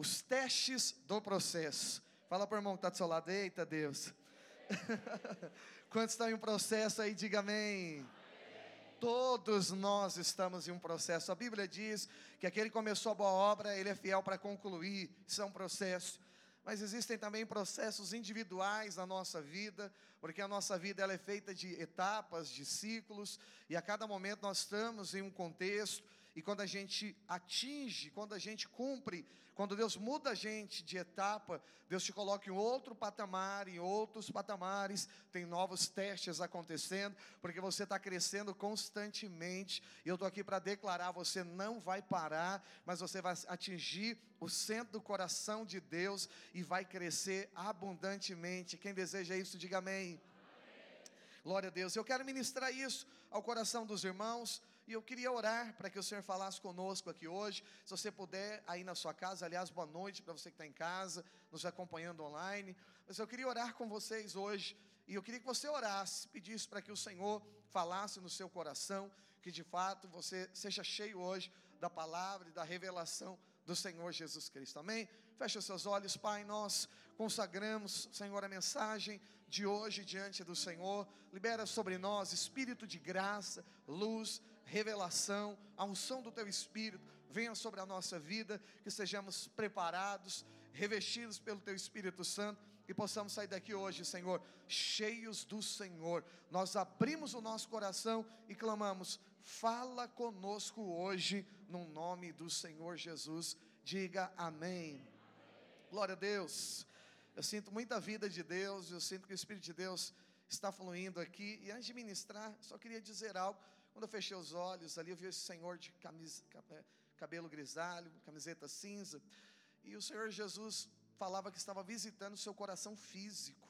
os testes do processo. Fala para o irmão que está do seu lado, eita Deus. Quantos estão em um processo aí, diga amém. Todos nós estamos em um processo. A Bíblia diz que aquele que começou a boa obra, ele é fiel para concluir. Isso é um processo. Mas existem também processos individuais na nossa vida, porque a nossa vida ela é feita de etapas, de ciclos, e a cada momento nós estamos em um contexto, e quando a gente atinge, quando a gente cumpre, quando Deus muda a gente de etapa, Deus te coloca em outro patamar, em outros patamares, tem novos testes acontecendo, porque você está crescendo constantemente. E eu estou aqui para declarar: você não vai parar, mas você vai atingir o centro do coração de Deus e vai crescer abundantemente. Quem deseja isso, diga amém. amém. Glória a Deus. Eu quero ministrar isso ao coração dos irmãos. E eu queria orar para que o Senhor falasse conosco aqui hoje. Se você puder, aí na sua casa, aliás, boa noite para você que está em casa, nos acompanhando online. Mas eu queria orar com vocês hoje. E eu queria que você orasse, pedisse para que o Senhor falasse no seu coração, que de fato você seja cheio hoje da palavra e da revelação do Senhor Jesus Cristo. Amém? Feche seus olhos, Pai. Nós consagramos, Senhor, a mensagem de hoje diante do Senhor. Libera sobre nós espírito de graça, luz, revelação, a unção do teu Espírito venha sobre a nossa vida, que sejamos preparados, revestidos pelo teu Espírito Santo e possamos sair daqui hoje, Senhor, cheios do Senhor. Nós abrimos o nosso coração e clamamos: fala conosco hoje, no nome do Senhor Jesus. Diga amém. Glória a Deus. Eu sinto muita vida de Deus, eu sinto que o Espírito de Deus está fluindo aqui. E antes de ministrar, só queria dizer algo. Quando eu fechei os olhos ali, eu vi esse senhor de camisa, é, cabelo grisalho, camiseta cinza, e o Senhor Jesus falava que estava visitando o seu coração físico.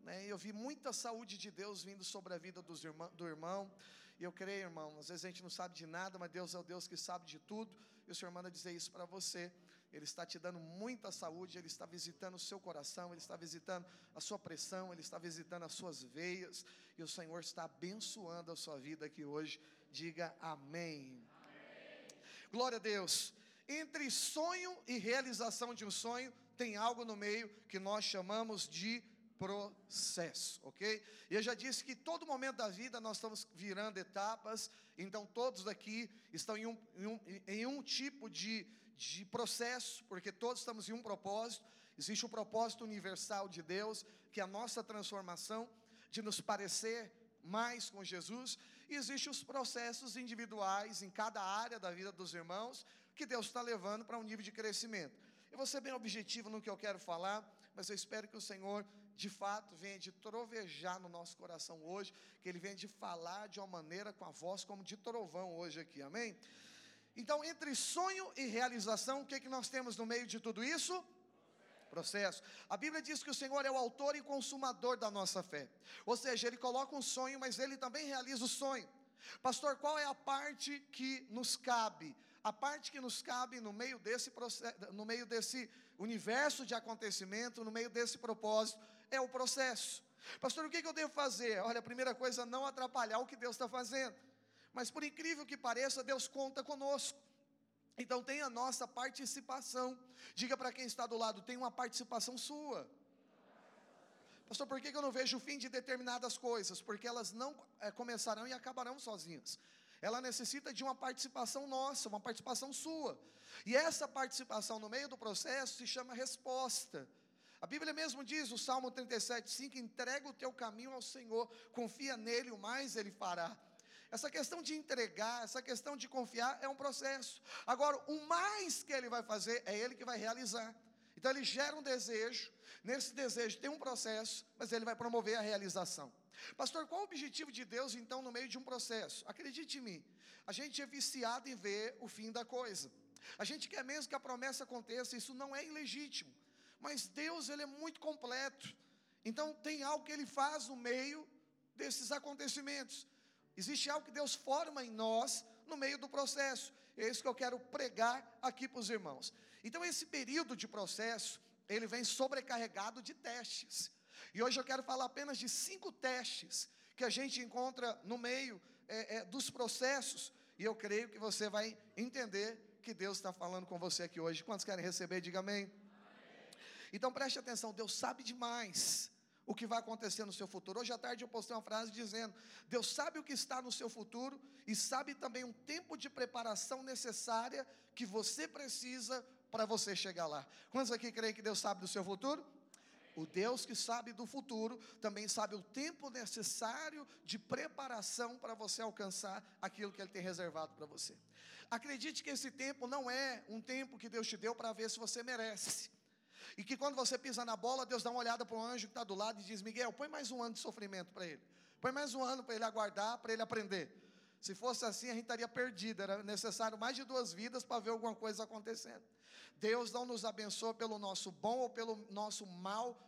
Né? Eu vi muita saúde de Deus vindo sobre a vida dos irmão, do irmão. E eu creio, irmão, às vezes a gente não sabe de nada, mas Deus é o Deus que sabe de tudo. E o Senhor manda dizer isso para você. Ele está te dando muita saúde, Ele está visitando o seu coração, Ele está visitando a sua pressão, Ele está visitando as suas veias, e o Senhor está abençoando a sua vida aqui hoje. Diga amém. amém. Glória a Deus. Entre sonho e realização de um sonho, tem algo no meio que nós chamamos de processo, ok? E eu já disse que todo momento da vida nós estamos virando etapas, então todos aqui estão em um, em um, em um tipo de de processo, porque todos estamos em um propósito. Existe o propósito universal de Deus, que é a nossa transformação, de nos parecer mais com Jesus. E existem os processos individuais em cada área da vida dos irmãos, que Deus está levando para um nível de crescimento. Eu vou ser bem objetivo no que eu quero falar, mas eu espero que o Senhor, de fato, venha de trovejar no nosso coração hoje, que Ele venha de falar de uma maneira com a voz como de trovão hoje aqui, amém? Então, entre sonho e realização, o que, é que nós temos no meio de tudo isso? Processo. A Bíblia diz que o Senhor é o autor e consumador da nossa fé. Ou seja, Ele coloca um sonho, mas Ele também realiza o sonho. Pastor, qual é a parte que nos cabe? A parte que nos cabe no meio desse processo, no meio desse universo de acontecimento, no meio desse propósito, é o processo. Pastor, o que, eu devo fazer? Olha, a primeira coisa, não atrapalhar o que Deus está fazendo. Mas por incrível que pareça, Deus conta conosco. Então tem a nossa participação. Diga para quem está do lado, tem uma participação sua. Pastor, por que eu não vejo o fim de determinadas coisas? Porque elas não é, começarão e acabarão sozinhas. Ela necessita de uma participação nossa, uma participação sua. E essa participação no meio do processo se chama resposta. A Bíblia mesmo diz, o Salmo 37, 5, entrega o teu caminho ao Senhor, confia nele, o mais ele fará. Essa questão de entregar, essa questão de confiar é um processo. Agora, o mais que ele vai fazer é ele que vai realizar. Então ele gera um desejo, nesse desejo tem um processo, mas ele vai promover a realização. Pastor, qual o objetivo de Deus então no meio de um processo? Acredite em mim, a gente é viciado em ver o fim da coisa. A gente quer mesmo que a promessa aconteça, isso não é ilegítimo. Mas Deus, ele é muito completo. Então tem algo que ele faz no meio desses acontecimentos. Existe algo que Deus forma em nós no meio do processo. É isso que eu quero pregar aqui para os irmãos. Então, esse período de processo, ele vem sobrecarregado de testes. E hoje eu quero falar apenas de cinco testes que a gente encontra no meio é, é, dos processos. E eu creio que você vai entender que Deus está falando com você aqui hoje. Quantos querem receber? Diga amém. amém. Então preste atenção, Deus sabe demais o que vai acontecer no seu futuro. Hoje à tarde eu postei uma frase dizendo: Deus sabe o que está no seu futuro e sabe também um tempo de preparação necessária que você precisa para você chegar lá. Quantos aqui creem que Deus sabe do seu futuro? O Deus que sabe do futuro também sabe o tempo necessário de preparação para você alcançar aquilo que Ele tem reservado para você. Acredite que esse tempo não é um tempo que Deus te deu para ver se você merece. E que quando você pisa na bola, Deus dá uma olhada para o anjo que está do lado e diz: Miguel, põe mais um ano de sofrimento para ele. Põe mais um ano para ele aguardar, para ele aprender. Se fosse assim, a gente estaria perdido. Era necessário mais de duas vidas para ver alguma coisa acontecendo. Deus não nos abençoa pelo nosso bom ou pelo nosso mau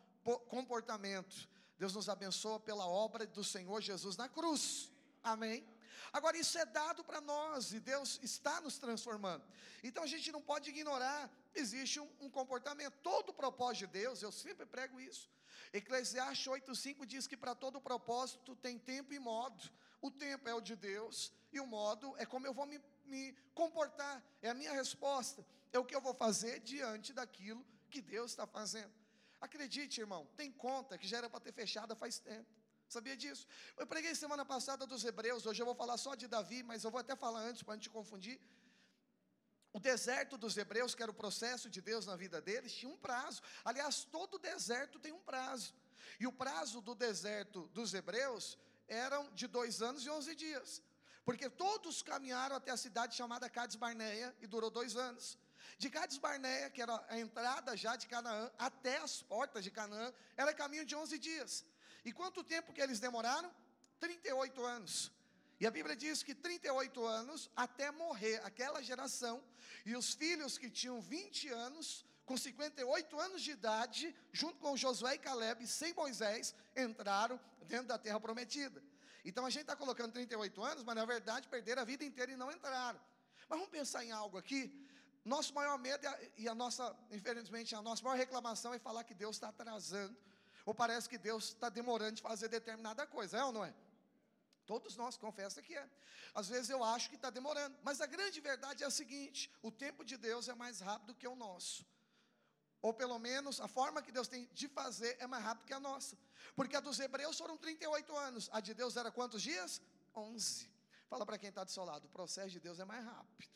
comportamento. Deus nos abençoa pela obra do Senhor Jesus na cruz. Amém? Agora, isso é dado para nós e Deus está nos transformando. Então, a gente não pode ignorar, existe um, um comportamento. Todo propósito de Deus, eu sempre prego isso. Eclesiastes 8,5 diz que para todo propósito tem tempo e modo. O tempo é o de Deus e o modo é como eu vou me, me comportar, é a minha resposta, é o que eu vou fazer diante daquilo que Deus está fazendo. Acredite, irmão, tem conta que já era para ter fechado faz tempo. Sabia disso? Eu preguei semana passada dos Hebreus, hoje eu vou falar só de Davi, mas eu vou até falar antes para não te confundir. O deserto dos Hebreus, que era o processo de Deus na vida deles, tinha um prazo. Aliás, todo deserto tem um prazo. E o prazo do deserto dos Hebreus eram de dois anos e onze dias. Porque todos caminharam até a cidade chamada Cades Barneia e durou dois anos. De Cades Barneia, que era a entrada já de Canaã, até as portas de Canaã, era caminho de 11 dias. E quanto tempo que eles demoraram? 38 anos. E a Bíblia diz que 38 anos até morrer aquela geração, e os filhos que tinham 20 anos, com 58 anos de idade, junto com Josué e Caleb, sem Moisés, entraram dentro da terra prometida. Então a gente está colocando 38 anos, mas na verdade perderam a vida inteira e não entraram. Mas vamos pensar em algo aqui nosso maior medo e a nossa, infelizmente, a nossa maior reclamação é falar que Deus está atrasando, ou parece que Deus está demorando de fazer determinada coisa, é ou não é? Todos nós confessa que é. Às vezes eu acho que está demorando, mas a grande verdade é a seguinte: o tempo de Deus é mais rápido que o nosso. Ou pelo menos a forma que Deus tem de fazer é mais rápido que a nossa. Porque a dos hebreus foram 38 anos, a de Deus era quantos dias? 11. Fala para quem está do seu lado, o processo de Deus é mais rápido.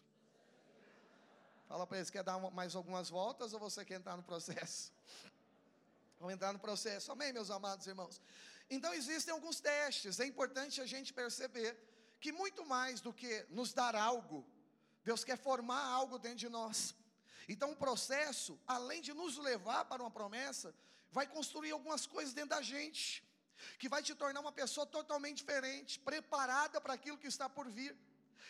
Fala para eles, quer dar mais algumas voltas ou você quer entrar no processo? Vamos entrar no processo, amém, meus amados irmãos? Então existem alguns testes, é importante a gente perceber que muito mais do que nos dar algo, Deus quer formar algo dentro de nós. Então o processo, além de nos levar para uma promessa, vai construir algumas coisas dentro da gente, que vai te tornar uma pessoa totalmente diferente, preparada para aquilo que está por vir.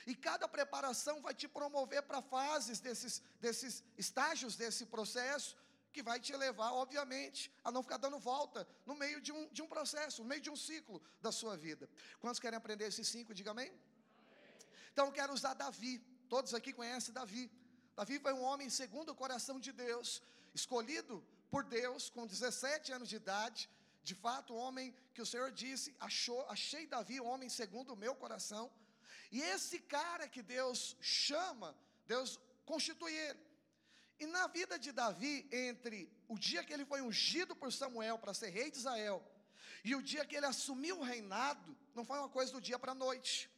E cada preparação vai te promover para fases desses, desses estágios desse processo, que vai te levar, obviamente, a não ficar dando volta no meio de um, de um processo, no meio de um ciclo da sua vida. Quantos querem aprender esses cinco? Diga amém. amém. Então, quero usar Davi. Todos aqui conhecem Davi. Davi foi um homem segundo o coração de Deus, escolhido por Deus com 17 anos de idade. De fato, o homem que o Senhor disse, achou, achei Davi um homem segundo o meu coração. E esse cara que Deus chama, Deus constitui ele. E na vida de Davi, entre o dia que ele foi ungido por Samuel para ser rei de Israel, e o dia que ele assumiu o reinado, não foi uma coisa do dia para a noite.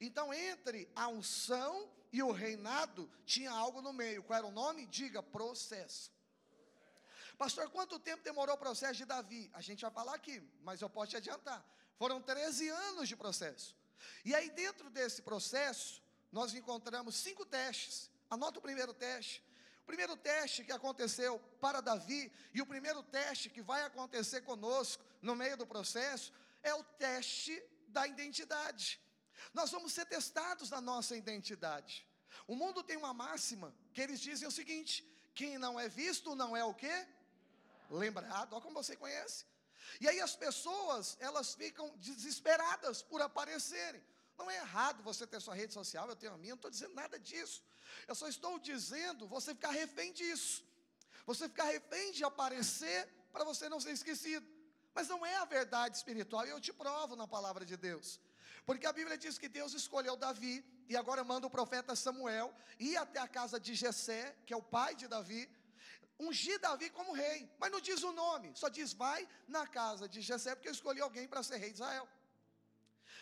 Então, entre a unção e o reinado, tinha algo no meio. Qual era o nome? Diga, processo. Pastor, quanto tempo demorou o processo de Davi? A gente vai falar aqui, mas eu posso te adiantar. Foram 13 anos de processo. E aí, dentro desse processo, nós encontramos cinco testes. Anota o primeiro teste. Primeiro teste que aconteceu para Davi e o primeiro teste que vai acontecer conosco no meio do processo é o teste da identidade. Nós vamos ser testados na nossa identidade. O mundo tem uma máxima que eles dizem o seguinte: quem não é visto não é o quê? Lembrado. Olha como você conhece. E aí as pessoas, elas ficam desesperadas por aparecerem. Não é errado você ter sua rede social, eu tenho a minha, não estou dizendo nada disso. Eu só estou dizendo você ficar refém disso. Você ficar refém de aparecer para você não ser esquecido. Mas não é a verdade espiritual, e eu te provo na palavra de Deus. Porque a Bíblia diz que Deus escolheu Davi e agora manda o profeta Samuel ir até a casa de Jessé, que é o pai de Davi, ungir Davi como rei, mas não diz o nome, só diz vai na casa de Jessé, porque eu escolhi alguém para ser rei de Israel.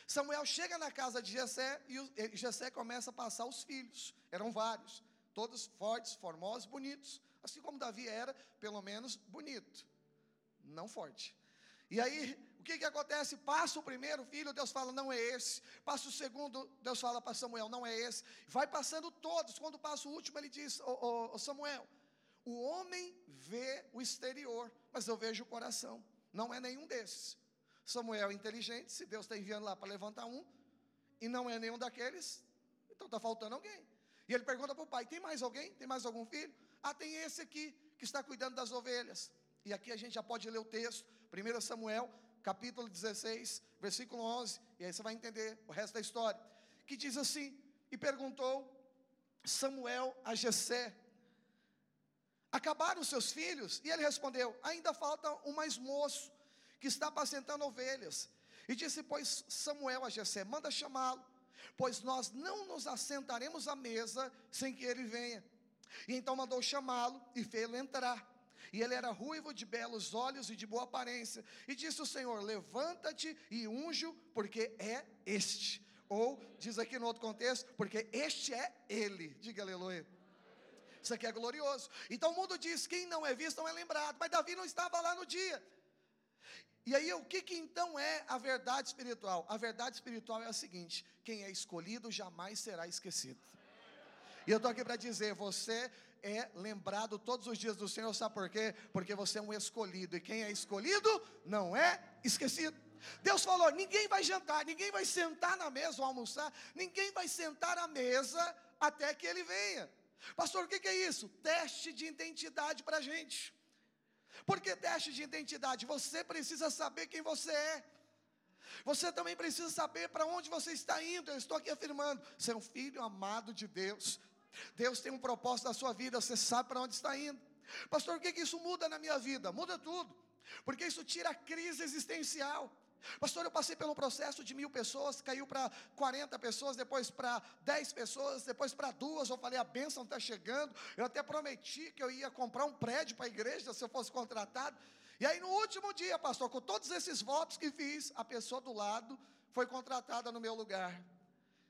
Samuel chega na casa de Jessé e Jessé começa a passar os filhos, eram vários, todos fortes, formosos, bonitos, assim como Davi era, pelo menos bonito, não forte. E aí, o que, que acontece? Passa o primeiro filho, Deus fala, não é esse. Passa o segundo, Deus fala para Samuel, não é esse. Vai passando todos. Quando passa o último, ele diz: Ô, Samuel, o homem vê o exterior, mas eu vejo o coração. Não é nenhum desses. Samuel é inteligente, se Deus está enviando lá para levantar um, e não é nenhum daqueles, então está faltando alguém. E ele pergunta para o pai: tem mais alguém? Tem mais algum filho? Ah, tem esse aqui, que está cuidando das ovelhas. E aqui a gente já pode ler o texto, 1 Samuel, capítulo 16, versículo 11, e aí você vai entender o resto da história. Que diz assim: E perguntou Samuel a Jessé: Acabaram seus filhos? E ele respondeu: Ainda falta um mais moço, que está apacentando ovelhas. E disse, pois, Samuel a Jessé: Manda chamá-lo, pois nós não nos assentaremos à mesa sem que ele venha. E então mandou chamá-lo e fê-lo entrar. E ele era ruivo, de belos olhos e de boa aparência. E disse o Senhor: Levanta-te e unjo, porque é este. Ou, diz aqui no outro contexto, porque este é ele. Diga aleluia. Isso aqui é glorioso. Então o mundo diz: quem não é visto não é lembrado. Mas Davi não estava lá no dia. E aí, o que, que então é a verdade espiritual? A verdade espiritual é a seguinte: quem é escolhido jamais será esquecido. E eu estou aqui para dizer: você é lembrado todos os dias do Senhor, sabe por quê? Porque você é um escolhido, e quem é escolhido não é esquecido. Deus falou: ninguém vai jantar, ninguém vai sentar na mesa ou almoçar, ninguém vai sentar à mesa até que ele venha. Pastor, o que, que é isso? Teste de identidade para a gente. Por que teste de identidade? Você precisa saber quem você é. Você também precisa saber para onde você está indo. Eu estou aqui afirmando: você é um filho amado de Deus. Deus tem um propósito na sua vida, você sabe para onde está indo. Pastor, o que, que isso muda na minha vida? Muda tudo, porque isso tira a crise existencial. Pastor, eu passei pelo processo de mil pessoas, caiu para 40 pessoas, depois para 10 pessoas, depois para duas. Eu falei, a bênção está chegando. Eu até prometi que eu ia comprar um prédio para a igreja se eu fosse contratado. E aí, no último dia, pastor, com todos esses votos que fiz, a pessoa do lado foi contratada no meu lugar.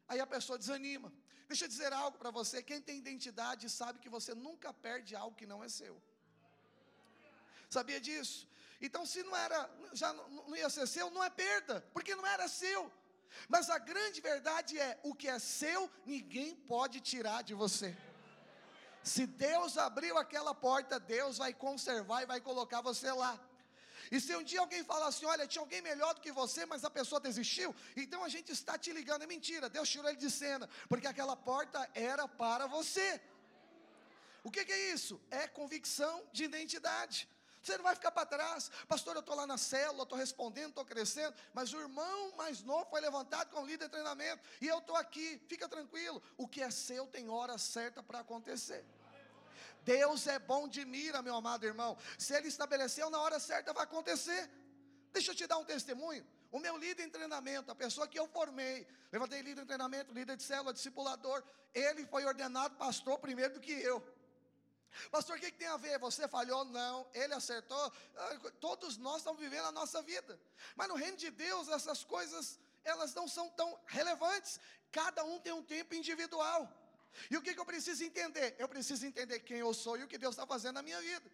Aí a pessoa desanima. Deixa eu dizer algo para você: quem tem identidade sabe que você nunca perde algo que não é seu. Sabia disso? Então, se não era, já não ia ser seu, não é perda, porque não era seu. Mas a grande verdade é: o que é seu, ninguém pode tirar de você. Se Deus abriu aquela porta, Deus vai conservar e vai colocar você lá. E se um dia alguém falar assim, olha, tinha alguém melhor do que você, mas a pessoa desistiu, então a gente está te ligando, é mentira, Deus tirou ele de cena, porque aquela porta era para você. O que, que é isso? É convicção de identidade. Você não vai ficar para trás, pastor. Eu estou lá na célula, estou respondendo, estou crescendo, mas o irmão mais novo foi levantado com líder de treinamento, e eu estou aqui, fica tranquilo. O que é seu tem hora certa para acontecer. Deus é bom de mira, meu amado irmão. Se Ele estabeleceu na hora certa, vai acontecer. Deixa eu te dar um testemunho. O meu líder em treinamento, a pessoa que eu formei, levantei líder em treinamento, líder de célula, discipulador, ele foi ordenado pastor primeiro do que eu. Pastor, o que, que, tem a ver? Você falhou? Não. Ele acertou? Ah, todos nós estamos vivendo a nossa vida. Mas no reino de Deus, essas coisas, elas não são tão relevantes. Cada um tem um tempo individual. E o que, que eu preciso entender? Eu preciso entender quem eu sou e o que Deus está fazendo na minha vida.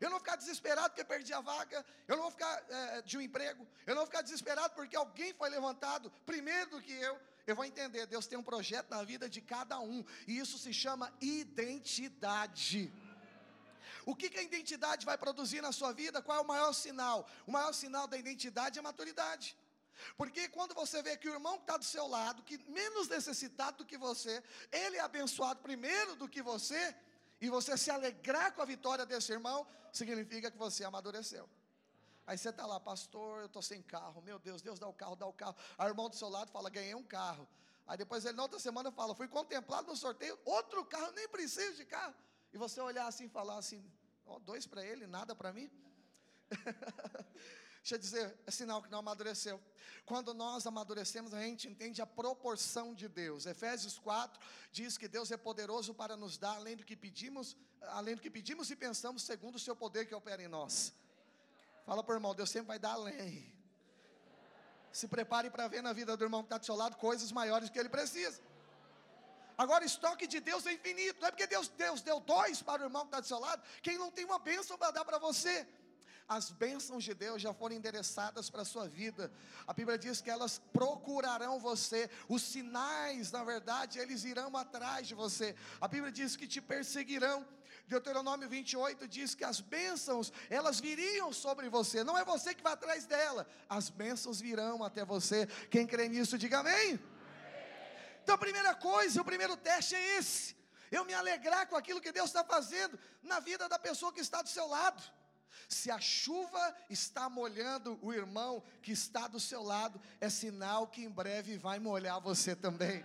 Eu não vou ficar desesperado porque perdi a vaga. Eu não vou ficar é, de um emprego. Eu não vou ficar desesperado porque alguém foi levantado primeiro do que eu. Eu vou entender, Deus tem um projeto na vida de cada um, e isso se chama identidade. O que, que a identidade vai produzir na sua vida? Qual é o maior sinal? O maior sinal da identidade é maturidade. Porque quando você vê que o irmão que está do seu lado, que menos necessitado do que você, ele é abençoado primeiro do que você, e você se alegrar com a vitória desse irmão, significa que você amadureceu. Aí você está lá, pastor, eu estou sem carro. Meu Deus, Deus dá o carro, dá o carro. Aí o irmão do seu lado fala, ganhei um carro. Aí depois ele na outra semana fala, fui contemplado no sorteio, outro carro, nem preciso de carro. E você olhar assim e falar assim, oh, dois para ele, nada para mim. Deixa eu dizer, é sinal que não amadureceu. Quando nós amadurecemos, a gente entende a proporção de Deus. Efésios 4 diz que Deus é poderoso para nos dar além do que pedimos, além do que pedimos e pensamos, segundo o seu poder que opera em nós. Fala para o irmão, Deus sempre vai dar além. Se prepare para ver na vida do irmão que está do seu lado coisas maiores que ele precisa. Agora, o estoque de Deus é infinito. Não é porque Deus, Deus deu dois para o irmão que está do seu lado, quem não tem uma bênção para dar para você. As bênçãos de Deus já foram endereçadas para a sua vida. A Bíblia diz que elas procurarão você. Os sinais, na verdade, eles irão atrás de você. A Bíblia diz que te perseguirão. Deuteronômio 28 diz que as bênçãos, elas viriam sobre você. Não é você que vai atrás dela. As bênçãos virão até você. Quem crê nisso, diga amém. Então, a primeira coisa, o primeiro teste é esse. Eu me alegrar com aquilo que Deus está fazendo na vida da pessoa que está do seu lado. Se a chuva está molhando o irmão que está do seu lado, é sinal que em breve vai molhar você também.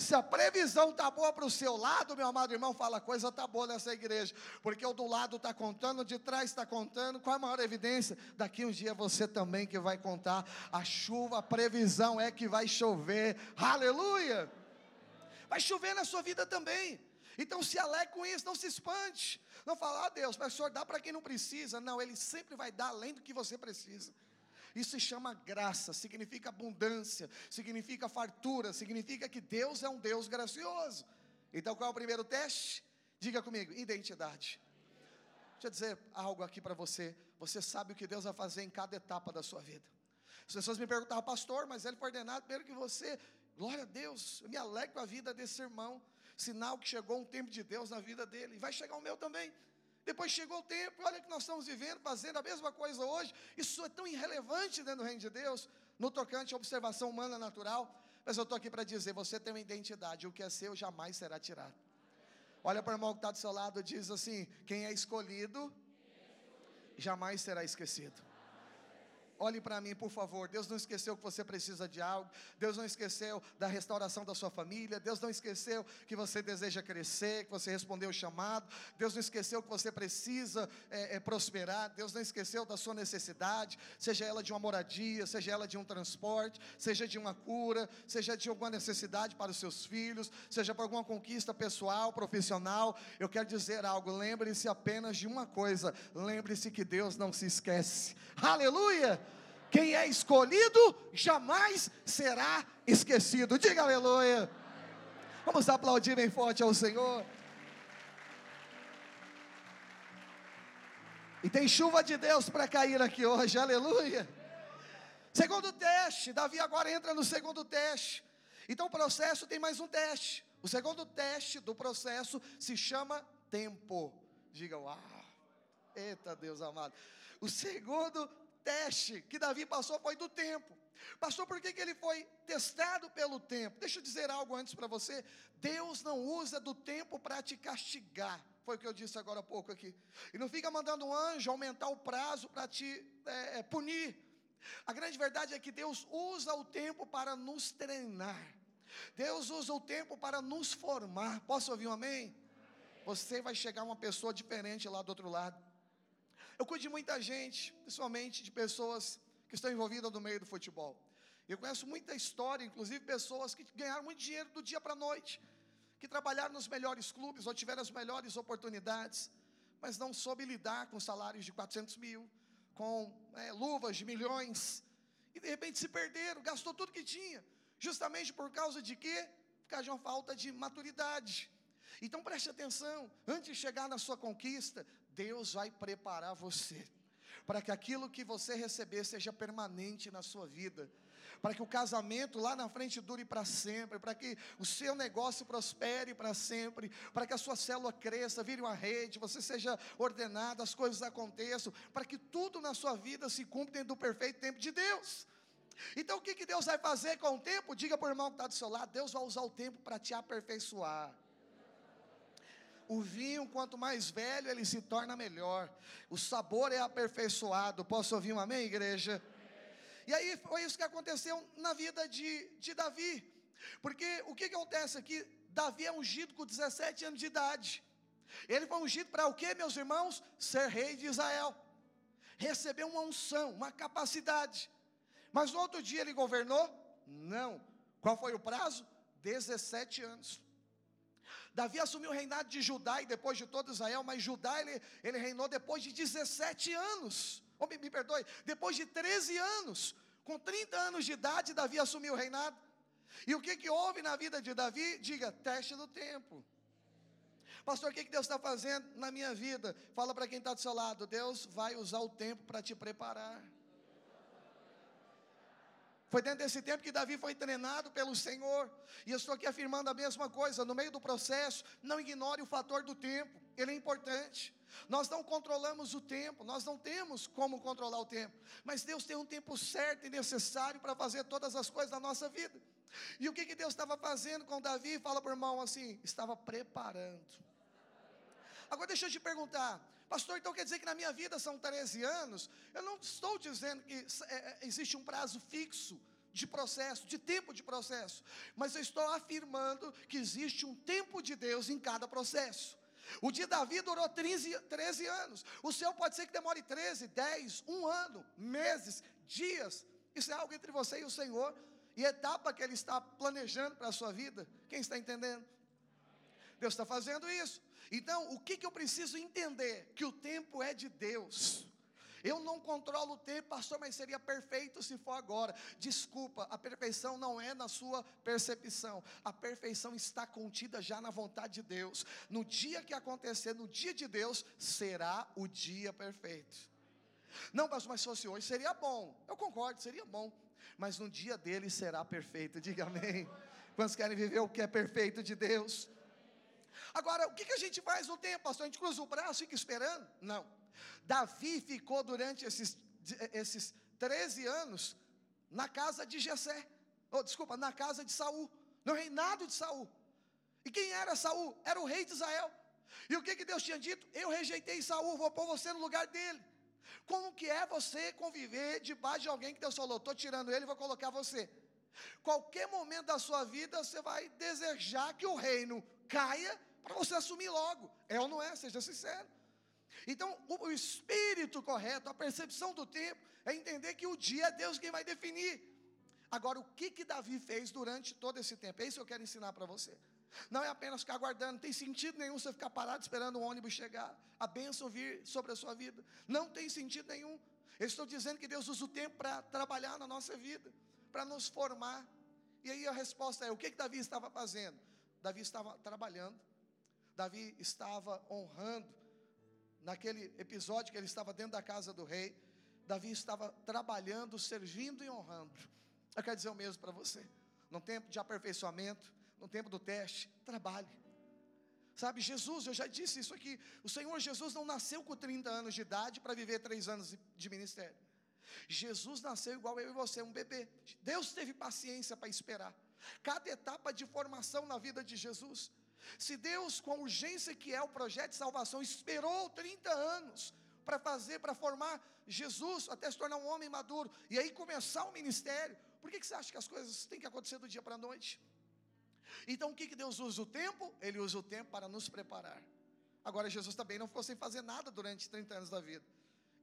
Se a previsão está boa para o seu lado, meu amado irmão, fala, a coisa está boa nessa igreja. Porque o do lado está contando, o de trás está contando. Qual a maior evidência? Daqui um dia você também que vai contar. A chuva, a previsão é que vai chover. Aleluia! Vai chover na sua vida também. Então se alegre com isso, não se espante. Não fala, ah Deus, mas o Senhor dá para quem não precisa. Não, Ele sempre vai dar além do que você precisa. Isso se chama graça, significa abundância, significa fartura, significa que Deus é um Deus gracioso. Então qual é o primeiro teste? Diga comigo, identidade. Deixa eu dizer algo aqui para você. Você sabe o que Deus vai fazer em cada etapa da sua vida. As pessoas me perguntavam, pastor, mas ele foi ordenado primeiro que você. Glória a Deus, eu me alegro com a vida desse irmão. Sinal que chegou um tempo de Deus na vida dele. E vai chegar o meu também. Depois chegou o tempo, olha que nós estamos vivendo, fazendo a mesma coisa hoje. Isso é tão irrelevante dentro do reino de Deus, no tocante à observação humana natural. Mas eu estou aqui para dizer: você tem uma identidade, o que é seu jamais será tirado. Olha para o irmão que está do seu lado, diz assim: quem é escolhido, jamais será esquecido. Olhe para mim, por favor. Deus não esqueceu que você precisa de algo. Deus não esqueceu da restauração da sua família. Deus não esqueceu que você deseja crescer, que você respondeu o chamado. Deus não esqueceu que você precisa é, é, prosperar. Deus não esqueceu da sua necessidade, seja ela de uma moradia, seja ela de um transporte, seja de uma cura, seja de alguma necessidade para os seus filhos, seja para alguma conquista pessoal, profissional. Eu quero dizer algo. Lembre-se apenas de uma coisa. Lembre-se que Deus não se esquece. Aleluia! Quem é escolhido jamais será esquecido. Diga aleluia. Vamos aplaudir bem forte ao Senhor. E tem chuva de Deus para cair aqui hoje, aleluia. Segundo teste, Davi agora entra no segundo teste. Então o processo tem mais um teste. O segundo teste do processo se chama tempo. Diga, uau. Eita Deus amado. O segundo teste que Davi passou foi do tempo. Passou porque que ele foi testado pelo tempo. Deixa eu dizer algo antes para você. Deus não usa do tempo para te castigar. Foi o que eu disse agora há pouco aqui. E não fica mandando um anjo aumentar o prazo para te é, é, punir. A grande verdade é que Deus usa o tempo para nos treinar. Deus usa o tempo para nos formar. Posso ouvir um amém? Você vai chegar uma pessoa diferente lá do outro lado. Eu cuido de muita gente, principalmente de pessoas que estão envolvidas no meio do futebol. Eu conheço muita história, inclusive pessoas que ganharam muito dinheiro do dia para a noite, que trabalharam nos melhores clubes ou tiveram as melhores oportunidades, mas não soube lidar com salários de 400 mil, com é, luvas de milhões, e de repente se perderam, gastou tudo que tinha, justamente por causa de quê? Por causa de uma falta de maturidade. Então preste atenção, antes de chegar na sua conquista, Deus vai preparar você para que aquilo que você receber seja permanente na sua vida, para que o casamento lá na frente dure para sempre, para que o seu negócio prospere para sempre, para que a sua célula cresça, vire uma rede, você seja ordenado, as coisas aconteçam, para que tudo na sua vida se cumpra dentro do perfeito tempo de Deus. Então o que, que Deus vai fazer com o tempo? Diga para o irmão que está do seu lado: Deus vai usar o tempo para te aperfeiçoar. O vinho, quanto mais velho, ele se torna melhor. O sabor é aperfeiçoado. Posso ouvir um amém, igreja? E aí foi isso que aconteceu na vida de, de Davi. Porque o que, que acontece aqui? Davi é ungido com 17 anos de idade. Ele foi ungido para o que, meus irmãos? Ser rei de Israel. recebeu uma unção, uma capacidade. Mas no outro dia ele governou? Não. Qual foi o prazo? 17 anos. Davi assumiu o reinado de Judá e depois de todo Israel, mas Judá ele, ele reinou depois de 17 anos. Oh, me, me perdoe, depois de 13 anos. Com 30 anos de idade, Davi assumiu o reinado. E o que, que houve na vida de Davi? Diga, teste do tempo. Pastor, o que, que Deus está fazendo na minha vida? Fala para quem está do seu lado: Deus vai usar o tempo para te preparar. Foi dentro desse tempo que Davi foi treinado pelo Senhor. E eu estou aqui afirmando a mesma coisa. No meio do processo, não ignore o fator do tempo. Ele é importante. Nós não controlamos o tempo, nós não temos como controlar o tempo, mas Deus tem um tempo certo e necessário para fazer todas as coisas da nossa vida. E o que, que Deus estava fazendo com Davi? Fala para o irmão assim: estava preparando. Agora deixa eu te perguntar, pastor, então quer dizer que na minha vida são 13 anos? Eu não estou dizendo que é, é, existe um prazo fixo de processo, de tempo de processo, mas eu estou afirmando que existe um tempo de Deus em cada processo. O de Davi durou 13, 13 anos, o seu pode ser que demore 13, 10, um ano, meses, dias. Isso é algo entre você e o Senhor, e etapa que Ele está planejando para a sua vida. Quem está entendendo? Deus está fazendo isso. Então, o que, que eu preciso entender? Que o tempo é de Deus. Eu não controlo o tempo, pastor, mas seria perfeito se for agora. Desculpa, a perfeição não é na sua percepção. A perfeição está contida já na vontade de Deus. No dia que acontecer, no dia de Deus, será o dia perfeito. Não, pastor, mas se fosse hoje seria bom. Eu concordo, seria bom. Mas no dia dele será perfeito. Diga amém. Quantos querem viver o que é perfeito de Deus? Agora, o que, a gente faz no tempo, pastor? A gente cruza o braço e fica esperando? Não. Davi ficou durante esses, esses 13 anos na casa de Jessé. Oh, desculpa, na casa de Saul, no reinado de Saul. E quem era Saul? Era o rei de Israel. E o que, que Deus tinha dito? Eu rejeitei Saul, vou pôr você no lugar dele. Como que é você conviver debaixo de alguém que Deus falou, estou tirando ele vou colocar você? Qualquer momento da sua vida, você vai desejar que o reino caia para você assumir logo. É ou não é? Seja sincero. Então, o, espírito correto, a percepção do tempo, é entender que o dia é Deus quem vai definir. Agora, o que que Davi fez durante todo esse tempo? É isso que eu quero ensinar para você. Não é apenas ficar aguardando, não tem sentido nenhum você ficar parado esperando o ônibus chegar, a bênção vir sobre a sua vida. Não tem sentido nenhum. Eu estou dizendo que Deus usa o tempo para trabalhar na nossa vida, para nos formar. E aí a resposta é: o que, que Davi estava fazendo? Davi estava trabalhando, Davi estava honrando. Naquele episódio que ele estava dentro da casa do rei, Davi estava trabalhando, servindo e honrando. Eu quero dizer o mesmo para você. No tempo de aperfeiçoamento, no tempo do teste, trabalhe. Sabe, Jesus, eu já disse isso aqui. O Senhor Jesus não nasceu com 30 anos de idade para viver três anos de ministério. Jesus nasceu igual eu e você, um bebê. Deus teve paciência para esperar. Cada etapa de formação na vida de Jesus. Se Deus, com a urgência que é o projeto de salvação, esperou 30 anos para fazer, para formar Jesus, até se tornar um homem maduro, e aí começar o ministério, por que, que você acha que as coisas têm que acontecer do dia para a noite? Então o que, que Deus usa o tempo? Ele usa o tempo para nos preparar. Agora, Jesus também não ficou sem fazer nada durante 30 anos da vida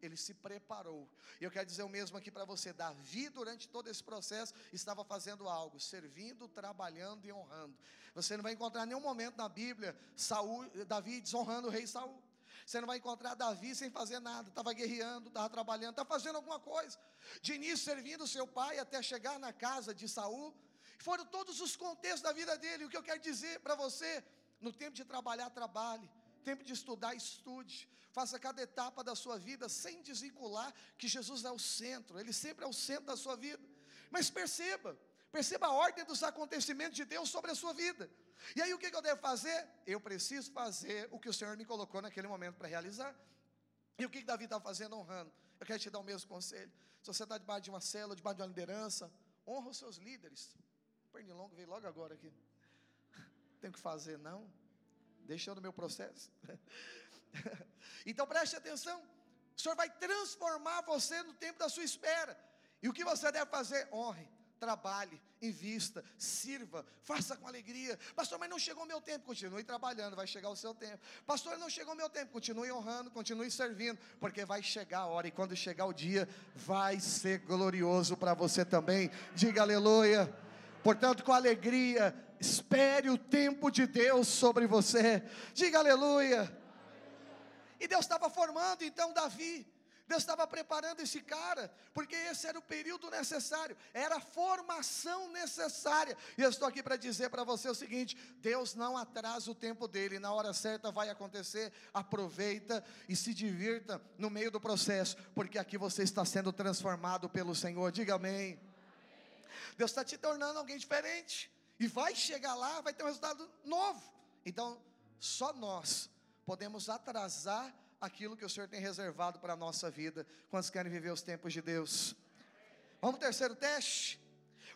ele se preparou. E eu quero dizer o mesmo aqui para você: Davi, durante todo esse processo, estava fazendo algo, servindo, trabalhando e honrando. Você não vai encontrar nenhum momento na Bíblia Saul, Davi desonrando o rei Saul. Você não vai encontrar Davi sem fazer nada, estava guerreando, estava trabalhando, estava fazendo alguma coisa. De início servindo seu pai até chegar na casa de Saul. Foram todos os contextos da vida dele. O que eu quero dizer para você, no tempo de trabalhar, trabalhe tempo de estudar, estude. Faça cada etapa da sua vida sem desvincular que Jesus é o centro, Ele sempre é o centro da sua vida. Mas perceba, perceba a ordem dos acontecimentos de Deus sobre a sua vida. E aí o que eu devo fazer? Eu preciso fazer o que o Senhor me colocou naquele momento para realizar. E o que Davi está fazendo honrando? Eu quero te dar o mesmo conselho. Se você está debaixo de uma célula, debaixo de uma liderança, honra os seus líderes. Pernilongo veio logo agora aqui. Tem que fazer, não deixando o meu processo. então preste atenção. O Senhor vai transformar você no tempo da sua espera. E o que você deve fazer? Honre, trabalhe invista, sirva, faça com alegria. Pastor, mas não chegou o meu tempo, continue trabalhando, vai chegar o seu tempo. Pastor, não chegou o meu tempo, continue honrando, continue servindo, porque vai chegar a hora e quando chegar o dia, vai ser glorioso para você também. Diga aleluia. Portanto, com alegria, espere o tempo de Deus sobre você. Diga aleluia. E Deus estava formando então Davi. Deus estava preparando esse cara, porque esse era o período necessário, era a formação necessária. E eu estou aqui para dizer para você o seguinte: Deus não atrasa o tempo dele, na hora certa vai acontecer. Aproveita e se divirta no meio do processo, porque aqui você está sendo transformado pelo Senhor. Diga amém. Deus está te tornando alguém diferente, e vai chegar lá, vai ter um resultado novo. Então, só nós podemos atrasar aquilo que o Senhor tem reservado para a nossa vida. Quantos querem viver os tempos de Deus? Vamos ao terceiro teste?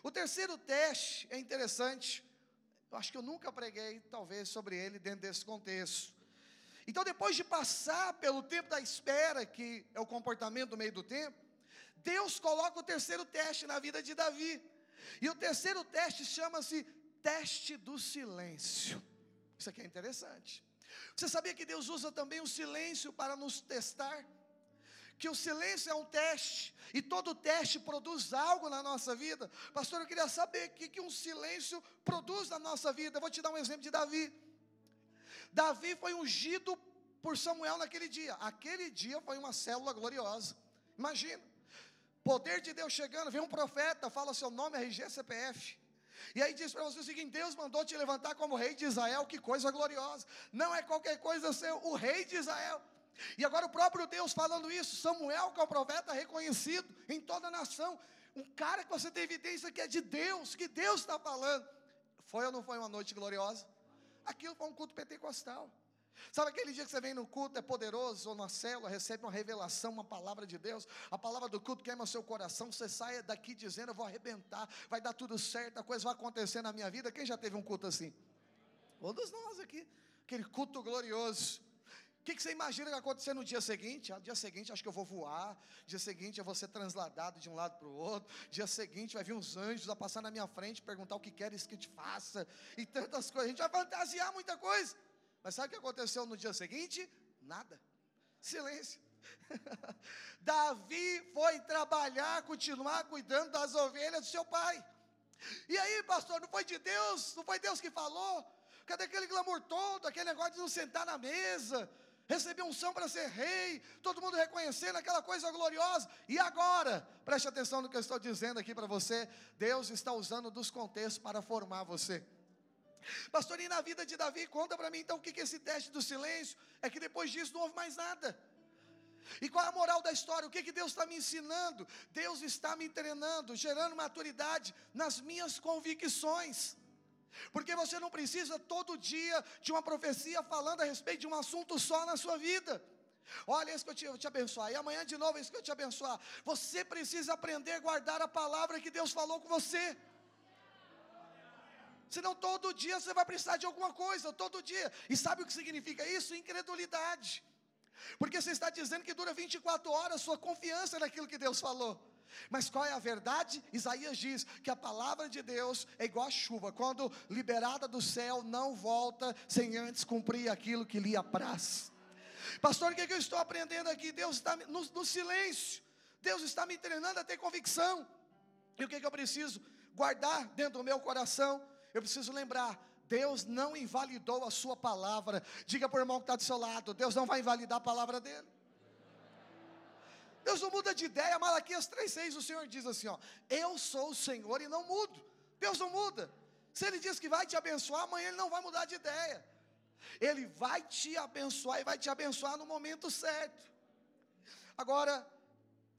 O terceiro teste é interessante. Eu acho que eu nunca preguei, talvez, sobre ele dentro desse contexto. Então, depois de passar pelo tempo da espera, que é o comportamento no meio do tempo, Deus coloca o terceiro teste na vida de Davi. E o terceiro teste chama-se teste do silêncio. Isso aqui é interessante. Você sabia que Deus usa também o silêncio para nos testar? Que o silêncio é um teste, e todo teste produz algo na nossa vida. Pastor, eu queria saber o que, que um silêncio produz na nossa vida. Eu vou te dar um exemplo de Davi. Davi foi ungido por Samuel naquele dia. Aquele dia foi uma célula gloriosa. Imagina. Poder de Deus chegando, vem um profeta, fala seu nome, RG, CPF. E aí diz para você o seguinte: Deus mandou te levantar como rei de Israel, que coisa gloriosa. Não é qualquer coisa ser o rei de Israel. E agora o próprio Deus falando isso, Samuel, que é o profeta reconhecido em toda a nação, um cara que você tem evidência que é de Deus, que Deus está falando. Foi ou não foi uma noite gloriosa? Aquilo foi um culto pentecostal. Sabe aquele dia que você vem no culto, é poderoso, ou na célula, recebe uma revelação, uma palavra de Deus, a palavra do culto queima o seu coração, você sai daqui dizendo, eu vou arrebentar, vai dar tudo certo, a coisa vai acontecer na minha vida. Quem já teve um culto assim? Todos nós aqui, aquele culto glorioso. O que, você imagina que vai acontecer no dia seguinte? Ah, dia seguinte acho que eu vou voar, dia seguinte eu vou ser transladado de um lado para o outro, dia seguinte vai vir uns anjos a passar na minha frente, perguntar o que queres que te faça, e tantas coisas, a gente vai fantasiar muita coisa. Mas sabe o que aconteceu no dia seguinte? Nada. Silêncio. Davi foi trabalhar, continuar cuidando das ovelhas do seu pai. E aí, pastor, não foi de Deus? Não foi Deus que falou? Cadê aquele glamour todo, aquele negócio de não sentar na mesa, receber unção para ser rei, todo mundo reconhecendo aquela coisa gloriosa. E agora, preste atenção no que eu estou dizendo aqui para você: Deus está usando dos contextos para formar você. Pastor, e na vida de Davi, conta para mim então o que é esse teste do silêncio? É que depois disso não houve mais nada. E qual é a moral da história? O que, que Deus está me ensinando? Deus está me treinando, gerando maturidade nas minhas convicções. Porque você não precisa todo dia de uma profecia falando a respeito de um assunto só na sua vida. Olha, é isso que eu te, eu te abençoar. E amanhã de novo é isso que eu te abençoar. Você precisa aprender a guardar a palavra que Deus falou com você. Senão todo dia você vai precisar de alguma coisa, todo dia. E sabe o que significa isso? Incredulidade. Porque você está dizendo que dura 24 horas sua confiança naquilo que Deus falou. Mas qual é a verdade? Isaías diz que a palavra de Deus é igual a chuva, quando liberada do céu, não volta sem antes cumprir aquilo que lhe apraz. Pastor, o que, é que eu estou aprendendo aqui? Deus está no, no silêncio, Deus está me treinando a ter convicção. E o que, é que eu preciso? Guardar dentro do meu coração eu preciso lembrar, Deus não invalidou a sua palavra. Diga para o irmão que está do seu lado, Deus não vai invalidar a palavra dele. Deus não muda de ideia. Malaquias 3,6, o Senhor diz assim: ó, Eu sou o Senhor e não mudo. Deus não muda. Se Ele diz que vai te abençoar, amanhã Ele não vai mudar de ideia. Ele vai te abençoar e vai te abençoar no momento certo. Agora,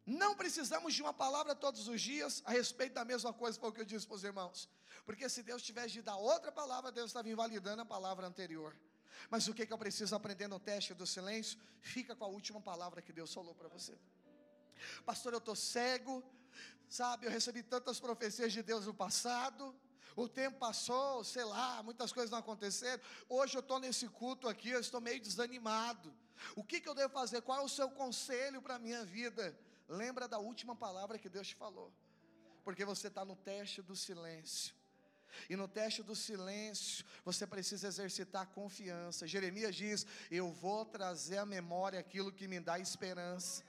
não precisamos de uma palavra todos os dias a respeito da mesma coisa, foi o que eu disse para os irmãos. Porque se Deus tivesse de dar outra palavra, Deus estava invalidando a palavra anterior. Mas o que, que eu preciso aprender no teste do silêncio? Fica com a última palavra que Deus falou para você. Pastor, eu estou cego, sabe? Eu recebi tantas profecias de Deus no passado. O tempo passou, sei lá, muitas coisas não aconteceram. Hoje eu estou nesse culto aqui, eu estou meio desanimado. O que, que eu devo fazer? Qual é o seu conselho para a minha vida? Lembra da última palavra que Deus te falou. Porque você está no teste do silêncio. E no teste do silêncio, você precisa exercitar confiança. Jeremias diz: Eu vou trazer à memória aquilo que me dá esperança.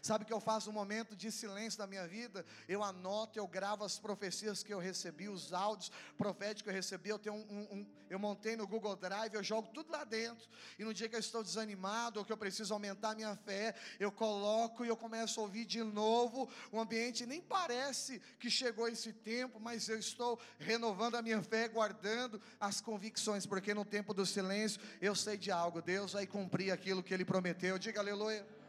Sabe que eu faço no momento de silêncio da minha vida? Eu anoto, eu gravo as profecias que eu recebi, os áudios proféticos que eu recebi. Eu tenho um, um, eu montei no Google Drive, eu jogo tudo lá dentro. E no dia que eu estou desanimado ou que eu preciso aumentar a minha fé, eu coloco e eu começo a ouvir de novo. O ambiente nem parece que chegou esse tempo, mas eu estou renovando a minha fé, guardando as convicções, porque no tempo do silêncio eu sei de algo. Deus vai cumprir aquilo que Ele prometeu. Diga aleluia.